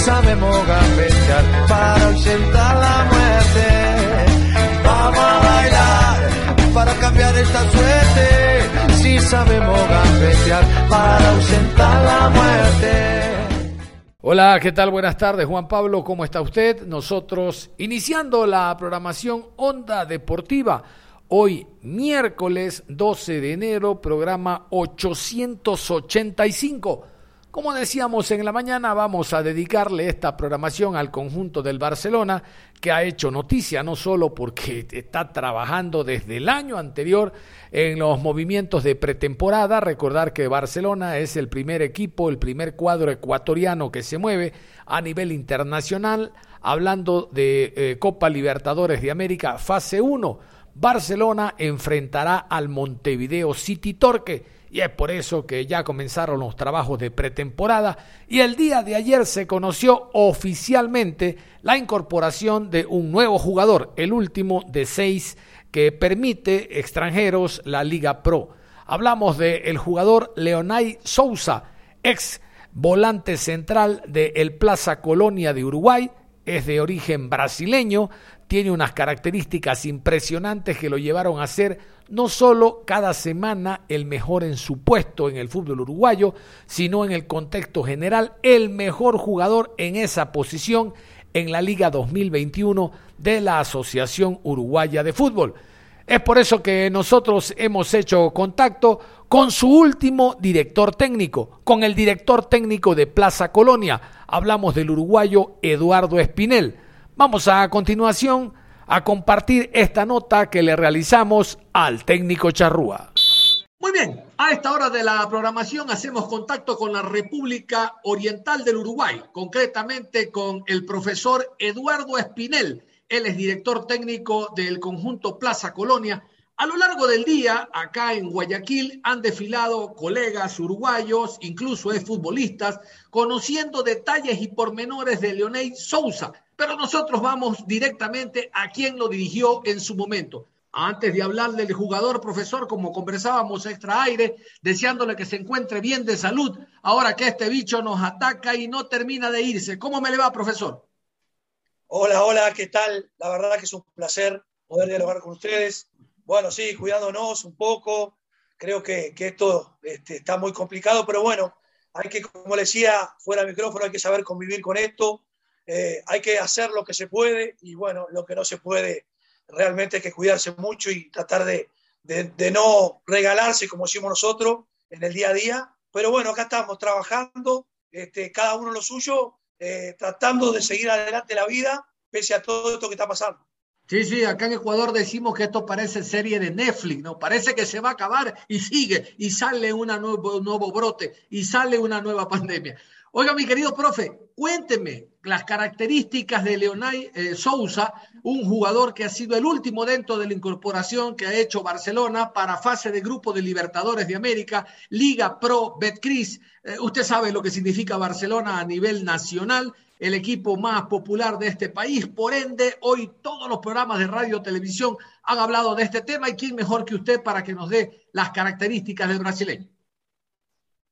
Sabemos gambetear para ausentar la muerte. Vamos a bailar para cambiar esta suerte. Si sabemos gambetear para ausentar la muerte. Hola, ¿qué tal? Buenas tardes, Juan Pablo, ¿cómo está usted? Nosotros iniciando la programación Onda Deportiva. Hoy, miércoles 12 de enero, programa 885. Como decíamos en la mañana, vamos a dedicarle esta programación al conjunto del Barcelona, que ha hecho noticia no solo porque está trabajando desde el año anterior en los movimientos de pretemporada, recordar que Barcelona es el primer equipo, el primer cuadro ecuatoriano que se mueve a nivel internacional, hablando de eh, Copa Libertadores de América, fase 1. Barcelona enfrentará al Montevideo City Torque y es por eso que ya comenzaron los trabajos de pretemporada y el día de ayer se conoció oficialmente la incorporación de un nuevo jugador, el último de seis que permite extranjeros la Liga Pro. Hablamos del el jugador Leonay Sousa, ex volante central de el Plaza Colonia de Uruguay, es de origen brasileño, tiene unas características impresionantes que lo llevaron a ser no solo cada semana el mejor en su puesto en el fútbol uruguayo, sino en el contexto general el mejor jugador en esa posición en la Liga 2021 de la Asociación Uruguaya de Fútbol. Es por eso que nosotros hemos hecho contacto con su último director técnico, con el director técnico de Plaza Colonia. Hablamos del uruguayo Eduardo Espinel. Vamos a continuación a compartir esta nota que le realizamos al técnico Charrúa. Muy bien, a esta hora de la programación hacemos contacto con la República Oriental del Uruguay, concretamente con el profesor Eduardo Espinel. Él es director técnico del conjunto Plaza Colonia. A lo largo del día, acá en Guayaquil, han desfilado colegas uruguayos, incluso futbolistas, conociendo detalles y pormenores de Leonel Sousa, pero nosotros vamos directamente a quien lo dirigió en su momento. Antes de hablar del jugador, profesor, como conversábamos extra aire, deseándole que se encuentre bien de salud, ahora que este bicho nos ataca y no termina de irse. ¿Cómo me le va, profesor? Hola, hola, ¿qué tal? La verdad que es un placer poder dialogar con ustedes. Bueno, sí, cuidándonos un poco. Creo que, esto este, está muy complicado, pero bueno, hay que, como decía, fuera del micrófono, hay que saber convivir con esto. Eh, hay que hacer lo que se puede y bueno, lo que no se puede, realmente hay que cuidarse mucho y tratar de, de, no regalarse como decimos nosotros en el día a día. Pero bueno, acá estamos trabajando, este, cada uno lo suyo, eh, tratando de seguir adelante la vida pese a todo esto que está pasando. Sí, sí, acá en Ecuador decimos que esto parece serie de Netflix, ¿no? Parece que se va a acabar y sigue, y sale una nuevo, un nuevo brote, y sale una nueva pandemia. Oiga, mi querido profe, cuénteme las características de Leonay eh, Sousa, un jugador que ha sido el último dentro de la incorporación que ha hecho Barcelona para fase de grupo de Libertadores de América, Liga Pro Betcris. Eh, usted sabe lo que significa Barcelona a nivel nacional, el equipo más popular de este país. Por ende, hoy todos los programas de radio y televisión han hablado de este tema y quién mejor que usted para que nos dé las características del brasileño.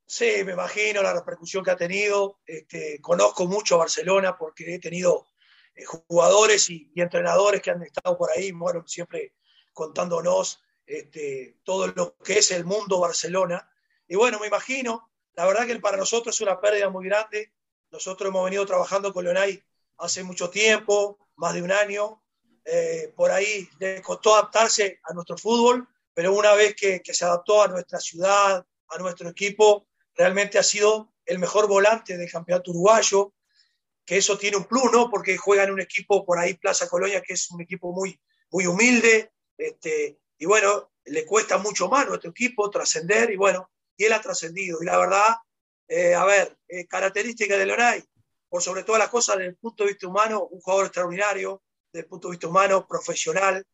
Sí, me imagino la repercusión que ha tenido. Este, conozco mucho a Barcelona porque he tenido eh, jugadores y, entrenadores que han estado por ahí, bueno, siempre contándonos este, todo lo que es el mundo Barcelona. Y bueno, me imagino, la verdad que para nosotros es una pérdida muy grande. Nosotros hemos venido trabajando con Leonay hace mucho tiempo, más de un año. Eh, por ahí le costó adaptarse a nuestro fútbol, pero una vez que, se adaptó a nuestra ciudad, a nuestro equipo, realmente ha sido el mejor volante del campeonato uruguayo, que eso tiene un plus, ¿no? Porque juega en un equipo por ahí, Plaza Colonia, que es un equipo muy, muy humilde, este, y bueno, le cuesta mucho más a nuestro equipo trascender, y bueno, y él ha trascendido. Y la verdad, eh, a ver, eh, característica de Leonay, por sobre todas las cosas, desde el punto de vista humano, un jugador extraordinario, desde el punto de vista humano, profesional,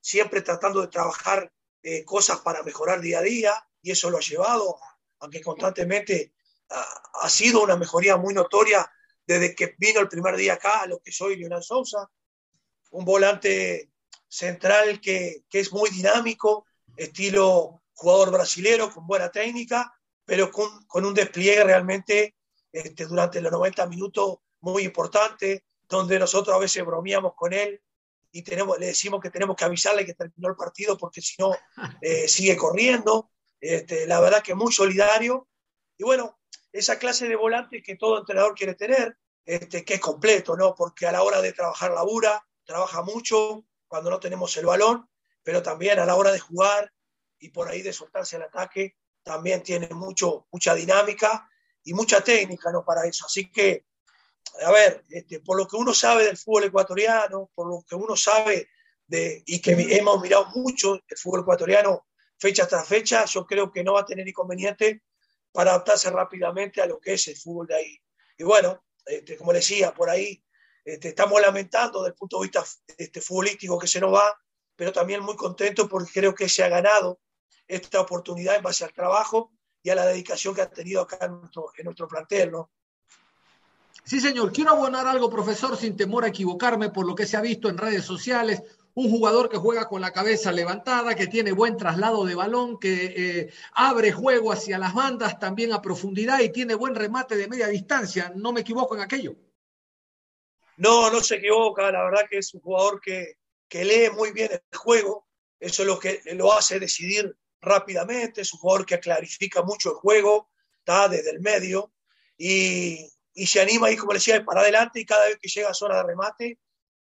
siempre tratando de trabajar eh, cosas para mejorar día a día, y eso lo ha llevado, aunque constantemente ha, sido una mejoría muy notoria desde que vino el primer día acá a lo que soy Leonel Sousa, un volante central que, que es muy dinámico, estilo jugador brasilero, con buena técnica, pero con, con un despliegue realmente este, durante los 90 minutos muy importante, donde nosotros a veces bromeamos con él y tenemos, le decimos que tenemos que avisarle que terminó el partido porque si no eh, sigue corriendo. Este, la verdad que muy solidario. Y bueno, esa clase de volante que todo entrenador quiere tener, este, que es completo, ¿no? Porque a la hora de trabajar labura, trabaja mucho cuando no tenemos el balón, pero también a la hora de jugar y por ahí de soltarse al ataque, también tiene mucho, mucha dinámica y mucha técnica ¿no? para eso. Así que, a ver, este, por lo que uno sabe del fútbol ecuatoriano, por lo que uno sabe de, y que hemos mirado mucho el fútbol ecuatoriano fecha tras fecha, yo creo que no va a tener inconveniente para adaptarse rápidamente a lo que es el fútbol de ahí. Y bueno, este, como decía, por ahí este, estamos lamentando desde el punto de vista este, futbolístico que se nos va, pero también muy contentos porque creo que se ha ganado esta oportunidad en base al trabajo y a la dedicación que ha tenido acá en nuestro, en nuestro plantel, ¿no? Sí, señor. Quiero abonar algo, profesor, sin temor a equivocarme por lo que se ha visto en redes sociales. Un jugador que juega con la cabeza levantada, que tiene buen traslado de balón, que eh, abre juego hacia las bandas también a profundidad y tiene buen remate de media distancia. ¿No me equivoco en aquello? No, no se equivoca. La verdad que es un jugador que, que lee muy bien el juego. Eso es lo que lo hace decidir rápidamente, es un jugador que clarifica mucho el juego, está desde el medio y, y se anima ahí, como le decía, para adelante y cada vez que llega a zona de remate,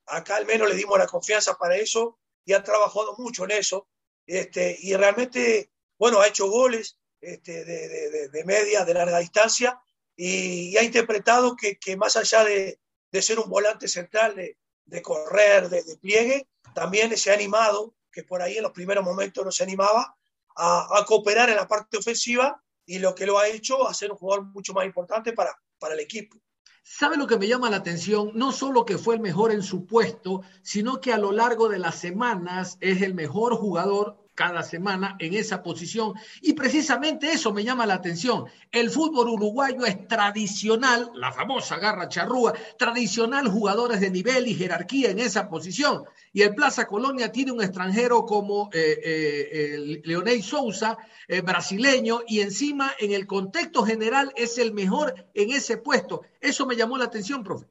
acá al menos le dimos la confianza para eso y ha trabajado mucho en eso. Este, y realmente, bueno, ha hecho goles este, de, de, de, media, de larga distancia y, ha interpretado que, que, más allá de, ser un volante central, de, correr, de, pliegue, también se ha animado, que por ahí en los primeros momentos no se animaba, a, cooperar en la parte ofensiva y lo que lo ha hecho a ser un jugador mucho más importante para, para el equipo. ¿Sabe lo que me llama la atención? No solo que fue el mejor en su puesto, sino que a lo largo de las semanas es el mejor jugador cada semana en esa posición. Y precisamente eso me llama la atención. El fútbol uruguayo es tradicional, la famosa garra charrúa, tradicional jugadores de nivel y jerarquía en esa posición. Y el Plaza Colonia tiene un extranjero como eh, eh, Leonel Souza, eh, brasileño, y encima en el contexto general es el mejor en ese puesto. Eso me llamó la atención, profe.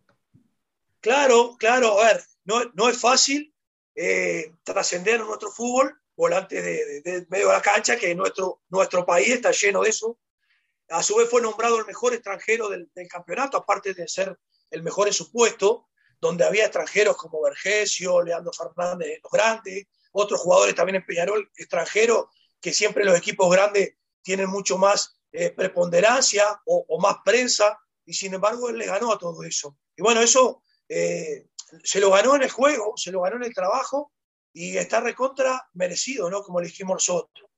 Claro, claro, a ver, no, no es fácil trascender en nuestro fútbol, volante de, de, medio de la cancha, que nuestro, nuestro país está lleno de eso. A su vez fue nombrado el mejor extranjero del, campeonato, aparte de ser el mejor en su puesto, donde había extranjeros como Vergesio, Leandro Fernández, los grandes, otros jugadores también en Peñarol, extranjeros, que siempre los equipos grandes tienen mucho más eh, preponderancia o, o, más prensa, y sin embargo él le ganó a todo eso. Y bueno, eso eh, se lo ganó en el juego, se lo ganó en el trabajo, y está recontra merecido, ¿no? Como le dijimos nosotros.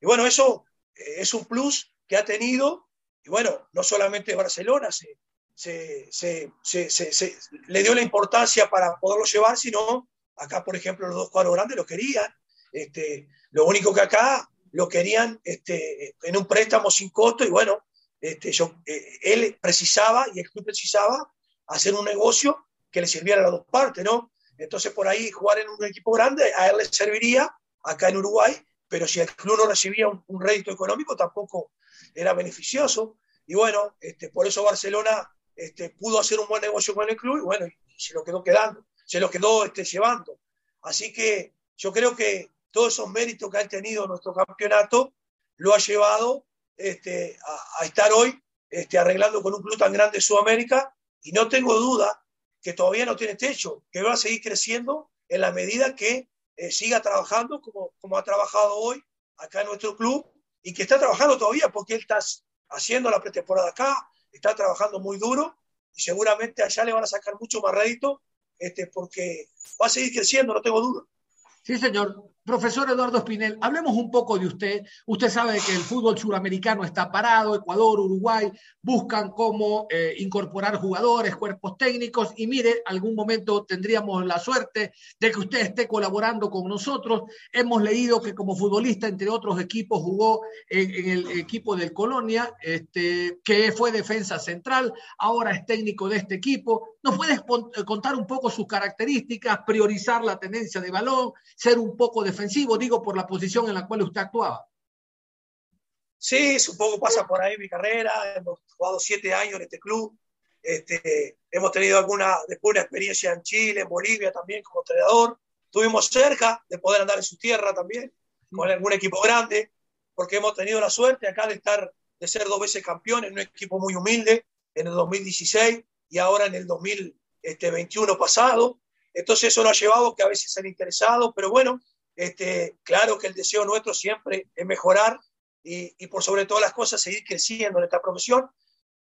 Y bueno, eso eh, es un plus que ha tenido, y bueno, no solamente Barcelona se, se, se, se, le dio la importancia para poderlo llevar, sino acá, por ejemplo, los dos cuadros grandes lo querían. Este, lo único que acá lo querían este, en un préstamo sin costo, y bueno, este, yo, eh, él precisaba y el club precisaba hacer un negocio que le sirviera a las dos partes, ¿no? Entonces, por ahí jugar en un equipo grande a él le serviría acá en Uruguay, pero si el club no recibía un, un rédito económico, tampoco era beneficioso. Y bueno, este, por eso Barcelona este, pudo hacer un buen negocio con el club y bueno, y se lo quedó quedando, se lo quedó este, llevando. Así que yo creo que todos esos méritos que ha tenido nuestro campeonato lo ha llevado este, a, a, estar hoy este, arreglando con un club tan grande de Sudamérica y no tengo duda que todavía no tiene techo, que va a seguir creciendo en la medida que eh, siga trabajando como, como ha trabajado hoy acá en nuestro club y que está trabajando todavía porque él está haciendo la pretemporada acá, está trabajando muy duro y seguramente allá le van a sacar mucho más rédito este, porque va a seguir creciendo, no tengo duda. Sí, señor. Profesor Eduardo Espinel, hablemos un poco de usted. Usted sabe que el fútbol suramericano está parado, Ecuador, Uruguay buscan cómo eh, incorporar jugadores, cuerpos técnicos y mire, algún momento tendríamos la suerte de que usted esté colaborando con nosotros. Hemos leído que como futbolista, entre otros equipos, jugó en, el equipo del Colonia, este, que fue defensa central, ahora es técnico de este equipo. ¿Nos puedes contar un poco sus características, priorizar la tenencia de balón, ser un poco de defensivo, digo, por la posición en la cual usted actuaba. Sí, poco pasa por ahí mi carrera. Hemos jugado siete años en este club. Este, hemos tenido alguna, después una experiencia en Chile, en Bolivia también como entrenador. Estuvimos cerca de poder andar en su tierra también, con algún equipo grande, porque hemos tenido la suerte acá de estar, de ser dos veces campeón en un equipo muy humilde en el 2016 y ahora en el 2021 pasado. Entonces eso nos ha llevado que a veces se han interesado, pero bueno, este, claro que el deseo nuestro siempre es mejorar y, por sobre todas las cosas seguir creciendo en esta profesión.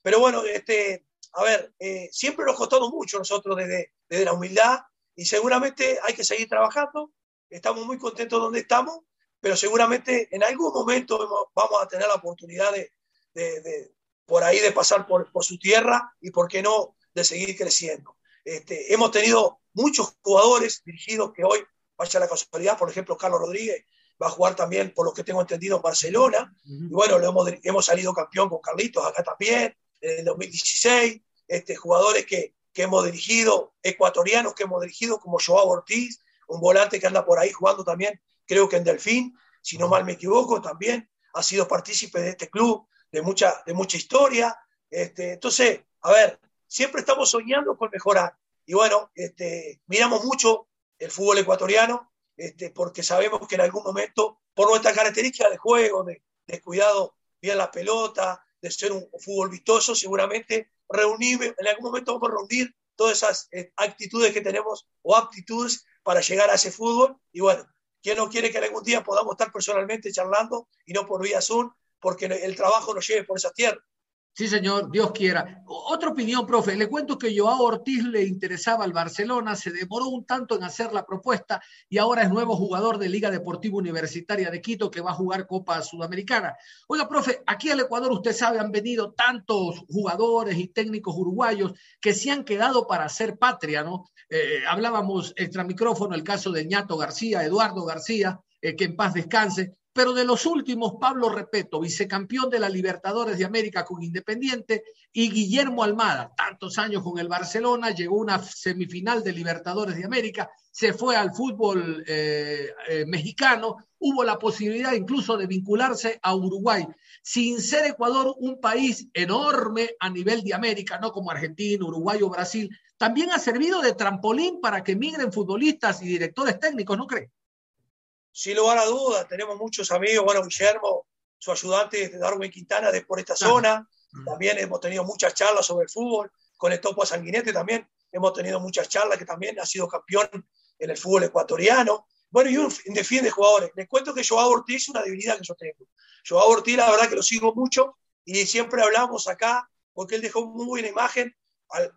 Pero bueno, este, a ver, eh, siempre nos ha costado mucho nosotros desde, desde la humildad y seguramente hay que seguir trabajando. Estamos muy contentos donde estamos, pero seguramente en algún momento vamos a tener la oportunidad de, de, por ahí de pasar por, por, su tierra y, por qué no, de seguir creciendo. Este, hemos tenido muchos jugadores dirigidos que hoy vaya la casualidad, por ejemplo, Carlos Rodríguez va a jugar también, por lo que tengo entendido, en Barcelona. Y bueno, lo hemos, hemos, salido campeón con Carlitos acá también, en el 2016. Este, jugadores que, que hemos dirigido, ecuatorianos que hemos dirigido, como Joao Ortiz, un volante que anda por ahí jugando también, creo que en Delfín, si no mal me equivoco, también ha sido partícipe de este club, de mucha, de mucha historia. Este, entonces, a ver, siempre estamos soñando con mejorar. Y bueno, este, miramos mucho el fútbol ecuatoriano, este, porque sabemos que en algún momento, por nuestra característica de juego, de, cuidado bien la pelota, de ser un fútbol vistoso, seguramente reunir, en algún momento vamos a reunir todas esas eh, actitudes que tenemos o aptitudes para llegar a ese fútbol. Y bueno, ¿quién no quiere que algún día podamos estar personalmente charlando y no por vía Zoom? Porque el trabajo nos lleve por esa tierra. Sí, señor, Dios quiera. Otra opinión, profe. Le cuento que Joao Ortiz le interesaba al Barcelona, se demoró un tanto en hacer la propuesta y ahora es nuevo jugador de Liga Deportiva Universitaria de Quito que va a jugar Copa Sudamericana. Oiga, profe, aquí al Ecuador, usted sabe, han venido tantos jugadores y técnicos uruguayos que se han quedado para hacer patria, ¿no? Eh, hablábamos extra micrófono el caso de Ñato García, Eduardo García, eh, que en paz descanse pero de los últimos, Pablo Repeto, vicecampeón de la Libertadores de América con Independiente, y Guillermo Almada, tantos años con el Barcelona, llegó a una semifinal de Libertadores de América, se fue al fútbol eh, eh, mexicano, hubo la posibilidad incluso de vincularse a Uruguay, sin ser Ecuador un país enorme a nivel de América, no como Argentina, Uruguay o Brasil, también ha servido de trampolín para que migren futbolistas y directores técnicos, ¿no cree? Sin lugar a dudas, tenemos muchos amigos, bueno, Guillermo, su ayudante de Darwin Quintana de por esta zona, también hemos tenido muchas charlas sobre el fútbol, con el Topo Sanguinete también hemos tenido muchas charlas, que también ha sido campeón en el fútbol ecuatoriano. Bueno, y un defiende jugadores. Les cuento que Joao Ortiz es una debilidad que yo tengo. Joao Ortiz, la verdad que lo sigo mucho y siempre hablamos acá porque él dejó muy buena imagen.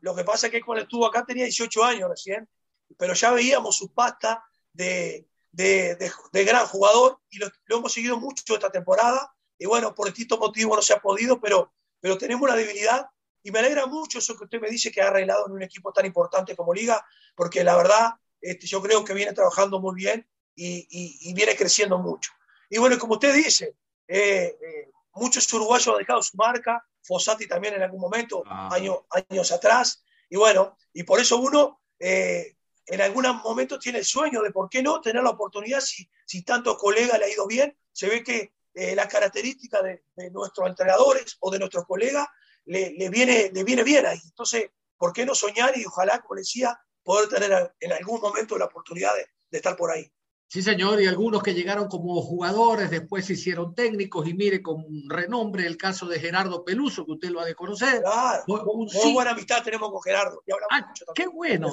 Lo que pasa es que cuando estuvo acá tenía 18 años recién, pero ya veíamos su pasta de, de, de, gran jugador y lo, hemos seguido mucho esta temporada. Y bueno, por distintos motivos no se ha podido, pero, pero tenemos una debilidad y me alegra mucho eso que usted me dice que ha arreglado en un equipo tan importante como Liga, porque la verdad este, yo creo que viene trabajando muy bien y, y, viene creciendo mucho. Y bueno, como usted dice, eh, eh, muchos uruguayos han dejado su marca, Fossati también en algún momento, ah. años, años atrás, y bueno, y por eso uno eh, en algún momento tiene el sueño de por qué no tener la oportunidad si, si tanto colega le ha ido bien. Se ve que eh, la característica de, nuestros entrenadores o de nuestros colegas le, le, viene, le viene bien ahí. Entonces, ¿por qué no soñar y ojalá, como decía, poder tener en algún momento la oportunidad de estar por ahí? Sí, señor, y algunos que llegaron como jugadores, después se hicieron técnicos, y mire con renombre el caso de Gerardo Peluso, que usted lo ha de conocer. Claro, muy, buena amistad tenemos con Gerardo. Ah, qué bueno.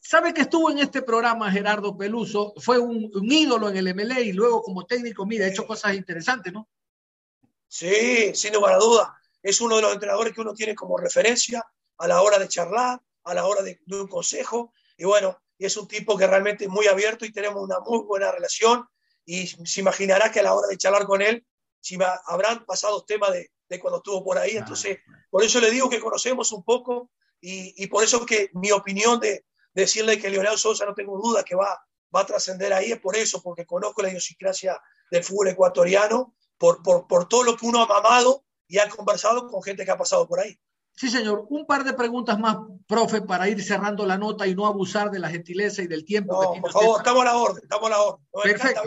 ¿Sabe que estuvo en este programa Gerardo Peluso? Fue un, ídolo en el MLA y luego como técnico, mire, ha hecho cosas interesantes, ¿no? Sí, sin lugar a duda. Es uno de los entrenadores que uno tiene como referencia. a la hora de charlar, a la hora de, un consejo. Y bueno, es un tipo que realmente es muy abierto y tenemos una muy buena relación. Y se imaginará que a la hora de charlar con él, si habrán pasado temas de, de, cuando estuvo por ahí. Entonces, por eso le digo que conocemos un poco y, y por eso que mi opinión de, decirle que Leonel Sosa no tengo duda que va, va a trascender ahí, es por eso, porque conozco la idiosincrasia del fútbol ecuatoriano, por, por, por todo lo que uno ha mamado y ha conversado con gente que ha pasado por ahí. Sí, señor. Un par de preguntas más, profe, para ir cerrando la nota y no abusar de la gentileza y del tiempo. No, por favor, estamos a la orden, estamos a la orden. Perfecto.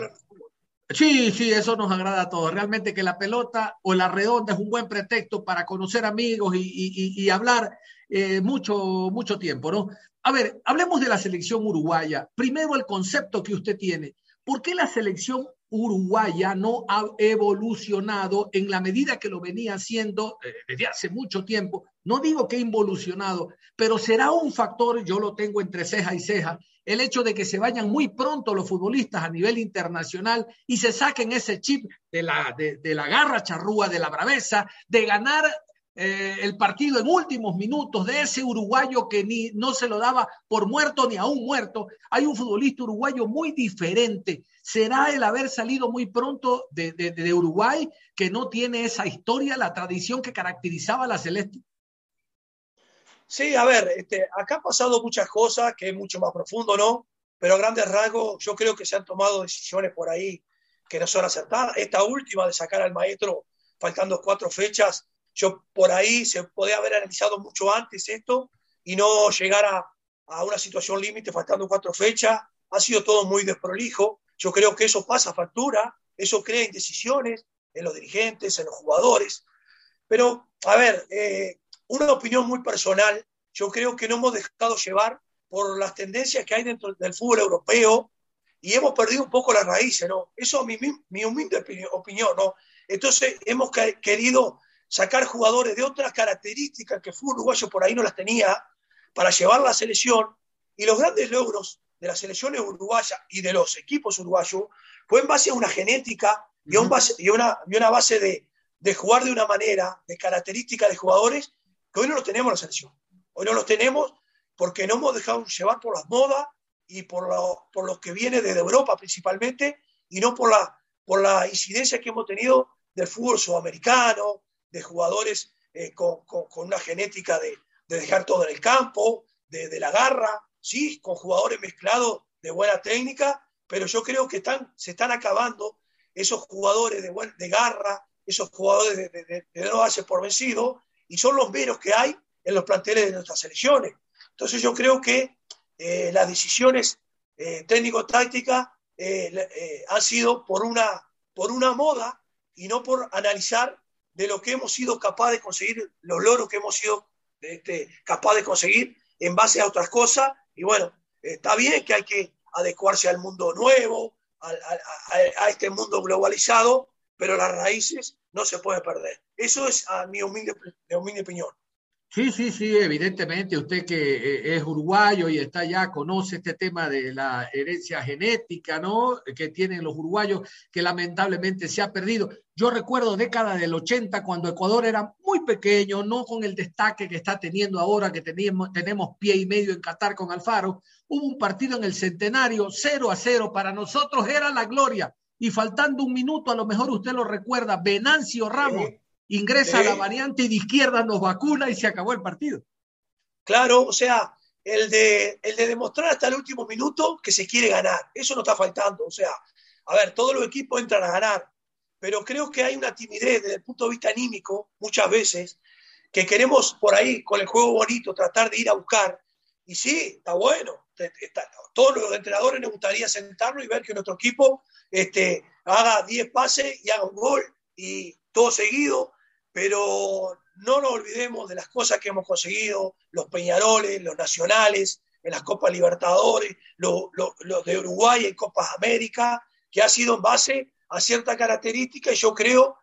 Sí, sí, eso nos agrada a todos. Realmente que la pelota o la redonda es un buen pretexto para conocer amigos y, y, y hablar eh, mucho, mucho tiempo, ¿no? A ver, hablemos de la selección uruguaya. Primero, el concepto que usted tiene. ¿Por qué la selección uruguaya no ha evolucionado en la medida que lo venía haciendo eh, desde hace mucho tiempo? No digo que involucionado, pero será un factor, yo lo tengo entre ceja y ceja, el hecho de que se vayan muy pronto los futbolistas a nivel internacional y se saquen ese chip de la, de la garra charrúa, de la braveza, de ganar eh, el partido en últimos minutos de ese uruguayo que ni no se lo daba por muerto ni aún muerto. Hay un futbolista uruguayo muy diferente. ¿Será el haber salido muy pronto de, de, de Uruguay que no tiene esa historia, la tradición que caracterizaba a la Celeste? Sí, a ver, este, acá han pasado muchas cosas que es mucho más profundo, ¿no? Pero a grandes rasgos yo creo que se han tomado decisiones por ahí que no son acertadas. Esta última de sacar al maestro faltando cuatro fechas, yo por ahí se podía haber analizado mucho antes esto y no llegar a, a una situación límite faltando cuatro fechas. Ha sido todo muy desprolijo. Yo creo que eso pasa factura, eso crea indecisiones en los dirigentes, en los jugadores. Pero, a ver, eh, una opinión muy personal, yo creo que no hemos dejado llevar por las tendencias que hay dentro del fútbol europeo y hemos perdido un poco las raíces, ¿no? Eso es mi, mi humilde opinión, ¿no? Entonces hemos querido sacar jugadores de otras características que fue uruguayo por ahí no las tenía para llevar la selección y los grandes logros de las selecciones uruguayas y de los equipos uruguayos fue en base a una genética y, a un base, y, una, y una base de, de, jugar de una manera, de características de jugadores hoy no los tenemos en la selección. Hoy no los tenemos porque no hemos dejado llevar por las modas y por lo, por lo que viene desde Europa principalmente y no por la, por la incidencia que hemos tenido del fútbol sudamericano, de jugadores eh, con, con, una genética de, de, dejar todo en el campo, de, la garra, sí, con jugadores mezclados de buena técnica, pero yo creo que están, se están acabando esos jugadores de, de garra, esos jugadores de, de, no darse por vencido, y son los menos que hay en los planteles de nuestras selecciones. Entonces yo creo que eh, las decisiones eh, técnico-tácticas eh, han sido por una, por una moda y no por analizar de lo que hemos sido capaz de conseguir, los logros que hemos sido este, capaz de conseguir en base a otras cosas. Y bueno, está bien que hay que adecuarse al mundo nuevo, a, a este mundo globalizado, pero las raíces no se pueden perder. Eso es a mi humilde, humilde opinión. Sí, sí, sí, evidentemente usted que es uruguayo y está ya, conoce este tema de la herencia genética, ¿no? Que tienen los uruguayos, que lamentablemente se ha perdido. Yo recuerdo década del 80, cuando Ecuador era muy pequeño, no con el destaque que está teniendo ahora, que teníamos, tenemos pie y medio en Qatar con Alfaro, hubo un partido en el centenario, 0 a 0, para nosotros era la gloria. Y faltando un minuto, a lo mejor usted lo recuerda, Venancio Ramos. Ingresa sí. la variante de izquierda, nos vacuna y se acabó el partido. Claro, o sea, el de, el de demostrar hasta el último minuto que se quiere ganar, eso no está faltando. O sea, a ver, todos los equipos entran a ganar, pero creo que hay una timidez desde el punto de vista anímico, muchas veces, que queremos por ahí, con el juego bonito, tratar de ir a buscar. Y sí, está bueno. Está, todos los entrenadores nos gustaría sentarnos y ver que nuestro equipo este, haga 10 pases y haga un gol y todo seguido, pero no nos olvidemos de las cosas que hemos conseguido, los Peñaroles, los nacionales, en las Copas Libertadores, los lo, de Uruguay en Copas América, que ha sido en base a cierta característica y yo creo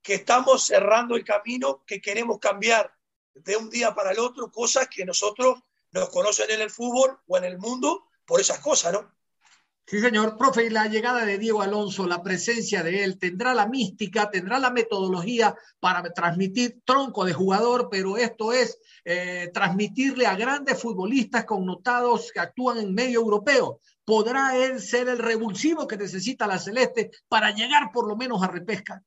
que estamos cerrando el camino que queremos cambiar de un día para el otro, cosas que nosotros nos conocen en el fútbol o en el mundo por esas cosas, ¿no? Sí, señor. Profe, y la llegada de Diego Alonso, la presencia de él, tendrá la mística, tendrá la metodología para transmitir tronco de jugador, pero esto es eh, transmitirle a grandes futbolistas connotados que actúan en medio europeo. ¿Podrá él ser el revulsivo que necesita la Celeste para llegar por lo menos a repesca?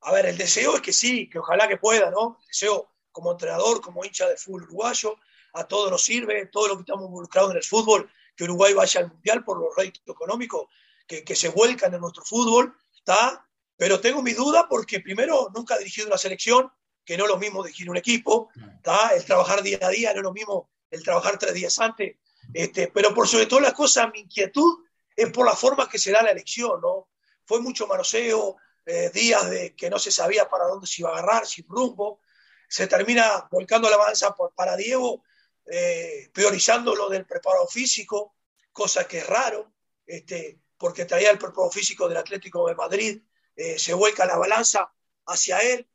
A ver, el deseo es que sí, que ojalá que pueda, ¿no? El deseo como entrenador, como hincha de fútbol uruguayo, a todos nos sirve, todo lo que estamos involucrados en el fútbol que Uruguay vaya al Mundial por los réditos económicos que, que, se vuelcan en nuestro fútbol, ¿está? Pero tengo mi duda porque primero nunca he dirigido una selección, que no es lo mismo dirigir un equipo, ¿está? El trabajar día a día no es lo mismo el trabajar tres días antes, este, pero por sobre todo las cosas, mi inquietud es por la forma que se da la elección, ¿no? Fue mucho manoseo, eh, días de que no se sabía para dónde se iba a agarrar, sin rumbo, se termina volcando la avanza para Diego eh, priorizando lo del preparado físico, cosa que es raro, este, porque traía el preparado físico del Atlético de Madrid, eh, se vuelca la balanza hacia él,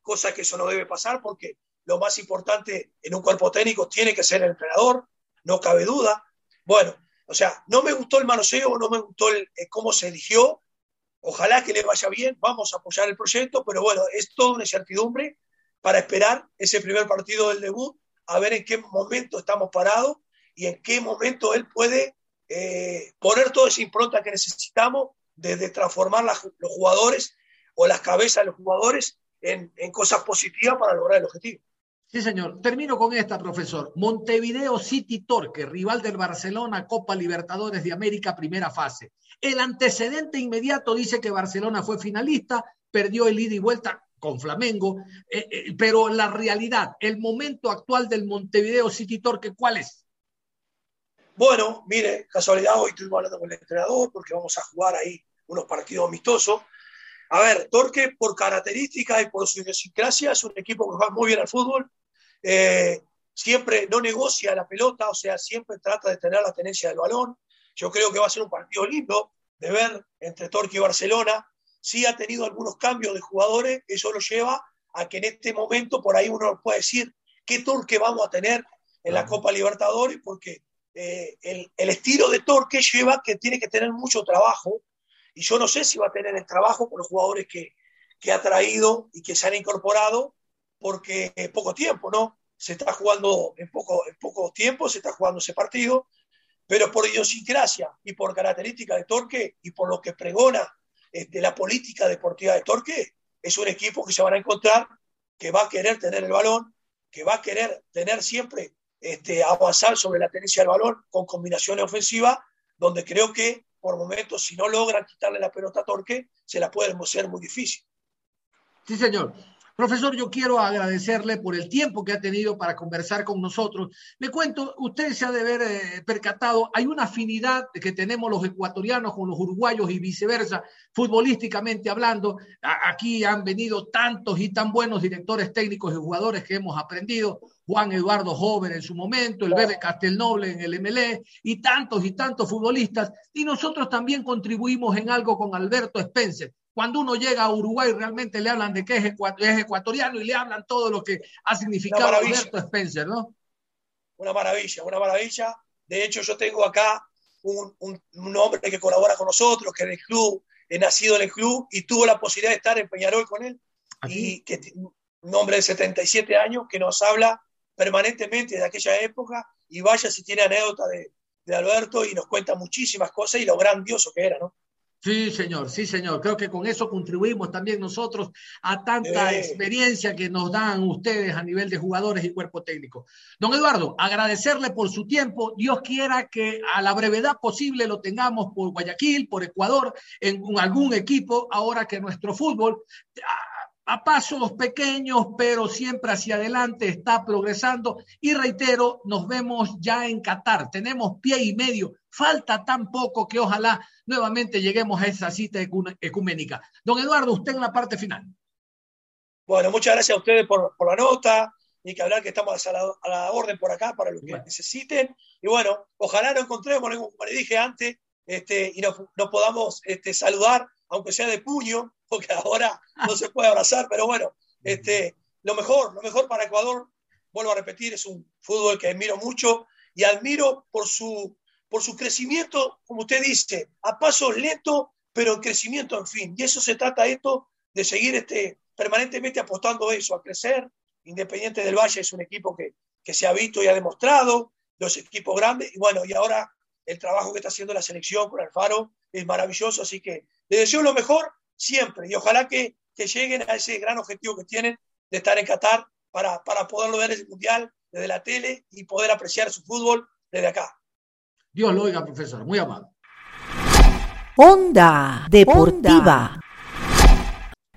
cosa que eso no debe pasar porque lo más importante en un cuerpo técnico tiene que ser el entrenador, no cabe duda. Bueno, o sea, no me gustó el manoseo, no me gustó eh, cómo se eligió, ojalá que le vaya bien, vamos a apoyar el proyecto, pero bueno, es toda una incertidumbre para esperar ese primer partido del debut a ver en qué momento estamos parados y en qué momento él puede eh, poner toda esa impronta que necesitamos desde transformar los jugadores o las cabezas de los jugadores en, en cosas positivas para lograr el objetivo. Sí, señor. Termino con esta, profesor. Montevideo City Torque, rival del Barcelona, Copa Libertadores de América, primera fase. El antecedente inmediato dice que Barcelona fue finalista, perdió el ida y vuelta con Flamengo, eh, eh, pero la realidad, el momento actual del Montevideo City Torque, ¿cuál es? Bueno, mire, casualidad, hoy estuvimos hablando con el entrenador porque vamos a jugar ahí unos partidos amistosos. A ver, Torque por características y por su idiosincrasia es un equipo que juega muy bien al fútbol, eh, siempre no negocia la pelota, o sea, siempre trata de tener la tenencia del balón. Yo creo que va a ser un partido lindo de ver entre Torque y Barcelona sí ha tenido algunos cambios de jugadores, eso lo lleva a que en este momento por ahí uno puede decir qué torque vamos a tener en la Copa Libertadores, porque eh, el, el, estilo de torque lleva que tiene que tener mucho trabajo, y yo no sé si va a tener el trabajo con los jugadores que, que ha traído y que se han incorporado, porque en poco tiempo, ¿no? Se está jugando en poco, en poco tiempo, se está jugando ese partido, pero por idiosincrasia y por característica de torque y por lo que pregona de la política deportiva de Torque, es un equipo que se van a encontrar, que va a querer tener el balón, que va a querer tener siempre este, avanzar sobre la tenencia del balón con combinaciones ofensivas, donde creo que por momentos, si no logran quitarle la pelota a Torque, se la puede ser muy difícil. Sí, señor. Profesor, yo quiero agradecerle por el tiempo que ha tenido para conversar con nosotros. Le cuento, usted se ha de haber eh, percatado, hay una afinidad que tenemos los ecuatorianos con los uruguayos y viceversa, futbolísticamente hablando. aquí han venido tantos y tan buenos directores técnicos y jugadores que hemos aprendido. Juan Eduardo Joven en su momento, el Bebe Castelnoble en el MLE y tantos y tantos futbolistas. Y nosotros también contribuimos en algo con Alberto Spencer cuando uno llega a Uruguay realmente le hablan de que es, ecuatoriano y le hablan todo lo que ha significado Alberto Spencer, ¿no? Una maravilla, una maravilla. De hecho, yo tengo acá un, un, hombre que colabora con nosotros, que es el club, he nacido en el club y tuvo la posibilidad de estar en Peñarol con él. Y que un hombre de 77 años que nos habla permanentemente de aquella época y vaya si tiene anécdota de, de Alberto y nos cuenta muchísimas cosas y lo grandioso que era, ¿no? Sí, señor, sí, señor. Creo que con eso contribuimos también nosotros a tanta experiencia que nos dan ustedes a nivel de jugadores y cuerpo técnico. Don Eduardo, agradecerle por su tiempo. Dios quiera que a la brevedad posible lo tengamos por Guayaquil, por Ecuador, en algún equipo, ahora que nuestro fútbol a pasos pequeños, pero siempre hacia adelante está progresando. Y reitero, nos vemos ya en Qatar. Tenemos pie y medio. Falta tan poco que ojalá nuevamente lleguemos a esa cita ecuménica. Don Eduardo, usted en la parte final. Bueno, muchas gracias a ustedes por, la nota. Ni que hablar que estamos a la, orden por acá para lo que necesiten. Y bueno, ojalá nos encontremos, como le dije antes, este, y nos, podamos este, saludar, aunque sea de puño, porque ahora no se puede abrazar, pero bueno, este, lo mejor, lo mejor para Ecuador, vuelvo a repetir, es un fútbol que admiro mucho y admiro por su, por su crecimiento, como usted dice, a pasos lentos, pero crecimiento en fin. Y eso se trata esto de seguir este, permanentemente apostando eso, a crecer. Independiente del Valle es un equipo que, que se ha visto y ha demostrado, los equipos grandes, y bueno, y ahora el trabajo que está haciendo la selección con Alfaro es maravilloso, así que le deseo lo mejor siempre y ojalá que, que lleguen a ese gran objetivo que tienen de estar en Qatar para, para poderlo ver el Mundial desde la tele y poder apreciar su fútbol desde acá. Dios lo oiga, profesor. Muy amable. Onda Deportiva.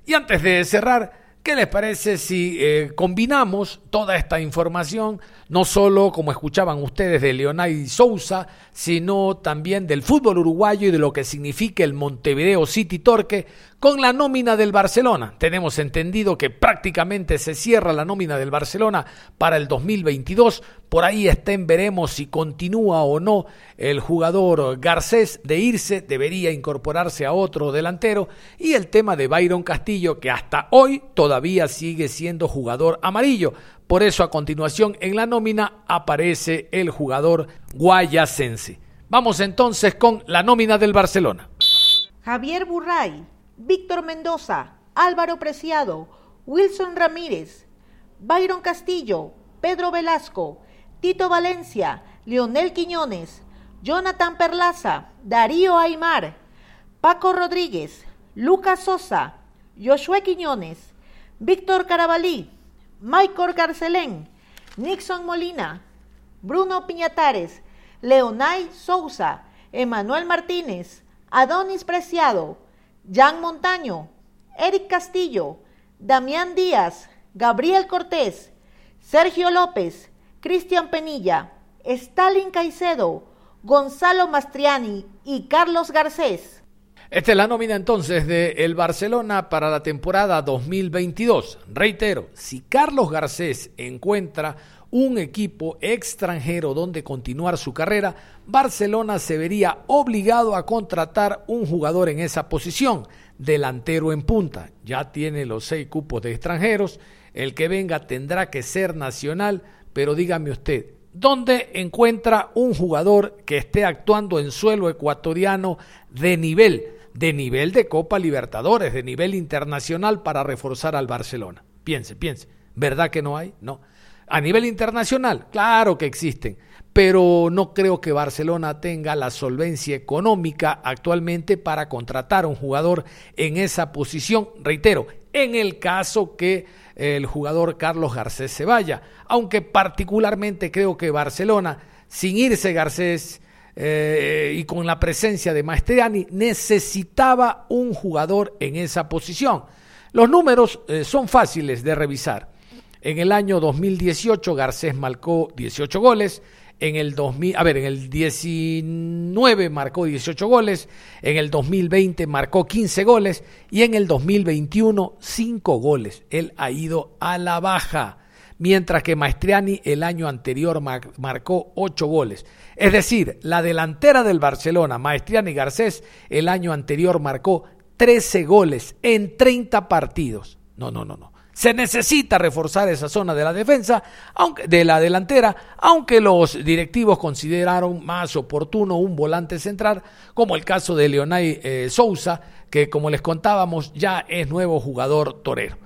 Y antes de cerrar, ¿qué les parece si eh, combinamos toda esta información, no solo como escuchaban ustedes de Leonay Sousa, sino también del fútbol uruguayo y de lo que significa el Montevideo City Torque con la nómina del Barcelona. Tenemos entendido que prácticamente se cierra la nómina del Barcelona para el 2022. Por ahí estén, veremos si continúa o no el jugador Garcés de irse, debería incorporarse a otro delantero. Y el tema de Byron Castillo, que hasta hoy todavía sigue siendo jugador amarillo. Por eso a continuación en la nómina aparece el jugador guayasense. Vamos entonces con la nómina del Barcelona. Javier Burray, Víctor Mendoza, Álvaro Preciado, Wilson Ramírez, Byron Castillo, Pedro Velasco, Tito Valencia, Leonel Quiñones, Jonathan Perlaza, Darío Aymar, Paco Rodríguez, Lucas Sosa, Josué Quiñones, Víctor Carabalí, Michael Garcelén, Nixon Molina, Bruno Piñatares, Leonay Sousa, Emanuel Martínez, Adonis Preciado, Jan Montaño, Eric Castillo, Damián Díaz, Gabriel Cortés, Sergio López, Cristian Penilla, Stalin Caicedo, Gonzalo Mastriani y Carlos Garcés. Esta es la nómina entonces de el Barcelona para la temporada 2022. Reitero, si Carlos Garcés encuentra un equipo extranjero donde continuar su carrera, Barcelona se vería obligado a contratar un jugador en esa posición, delantero en punta. Ya tiene los seis cupos de extranjeros, el que venga tendrá que ser nacional, pero dígame usted, ¿dónde encuentra un jugador que esté actuando en suelo ecuatoriano de nivel, de nivel de Copa Libertadores, de nivel internacional para reforzar al Barcelona? Piense, piense. ¿Verdad que no hay? No. A nivel internacional, claro que existen, pero no creo que Barcelona tenga la solvencia económica actualmente para contratar a un jugador en esa posición, reitero, en el caso que el jugador Carlos Garcés se vaya, aunque particularmente creo que Barcelona, sin irse Garcés eh, y con la presencia de Maestriani, necesitaba un jugador en esa posición. Los números eh, son fáciles de revisar. En el año 2018 Garcés marcó 18 goles, en el 2000, a ver, en el 19 marcó 18 goles, en el 2020 marcó 15 goles y en el 2021 5 goles. Él ha ido a la baja, mientras que Maestriani el año anterior marcó 8 goles. Es decir, la delantera del Barcelona, Maestriani Garcés, el año anterior marcó 13 goles en 30 partidos. No, no, no, no. Se necesita reforzar esa zona de la defensa, aunque, de la delantera, aunque los directivos consideraron más oportuno un volante central, como el caso de Leonay eh, Sousa, que como les contábamos ya es nuevo jugador torero.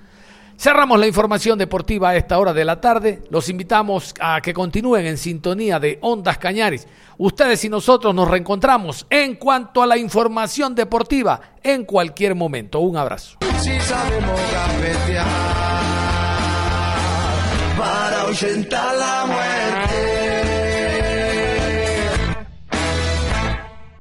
Cerramos la información deportiva a esta hora de la tarde. Los invitamos a que continúen en sintonía de Ondas Cañaris. Ustedes y nosotros nos reencontramos en cuanto a la información deportiva en cualquier momento. Un abrazo. Para la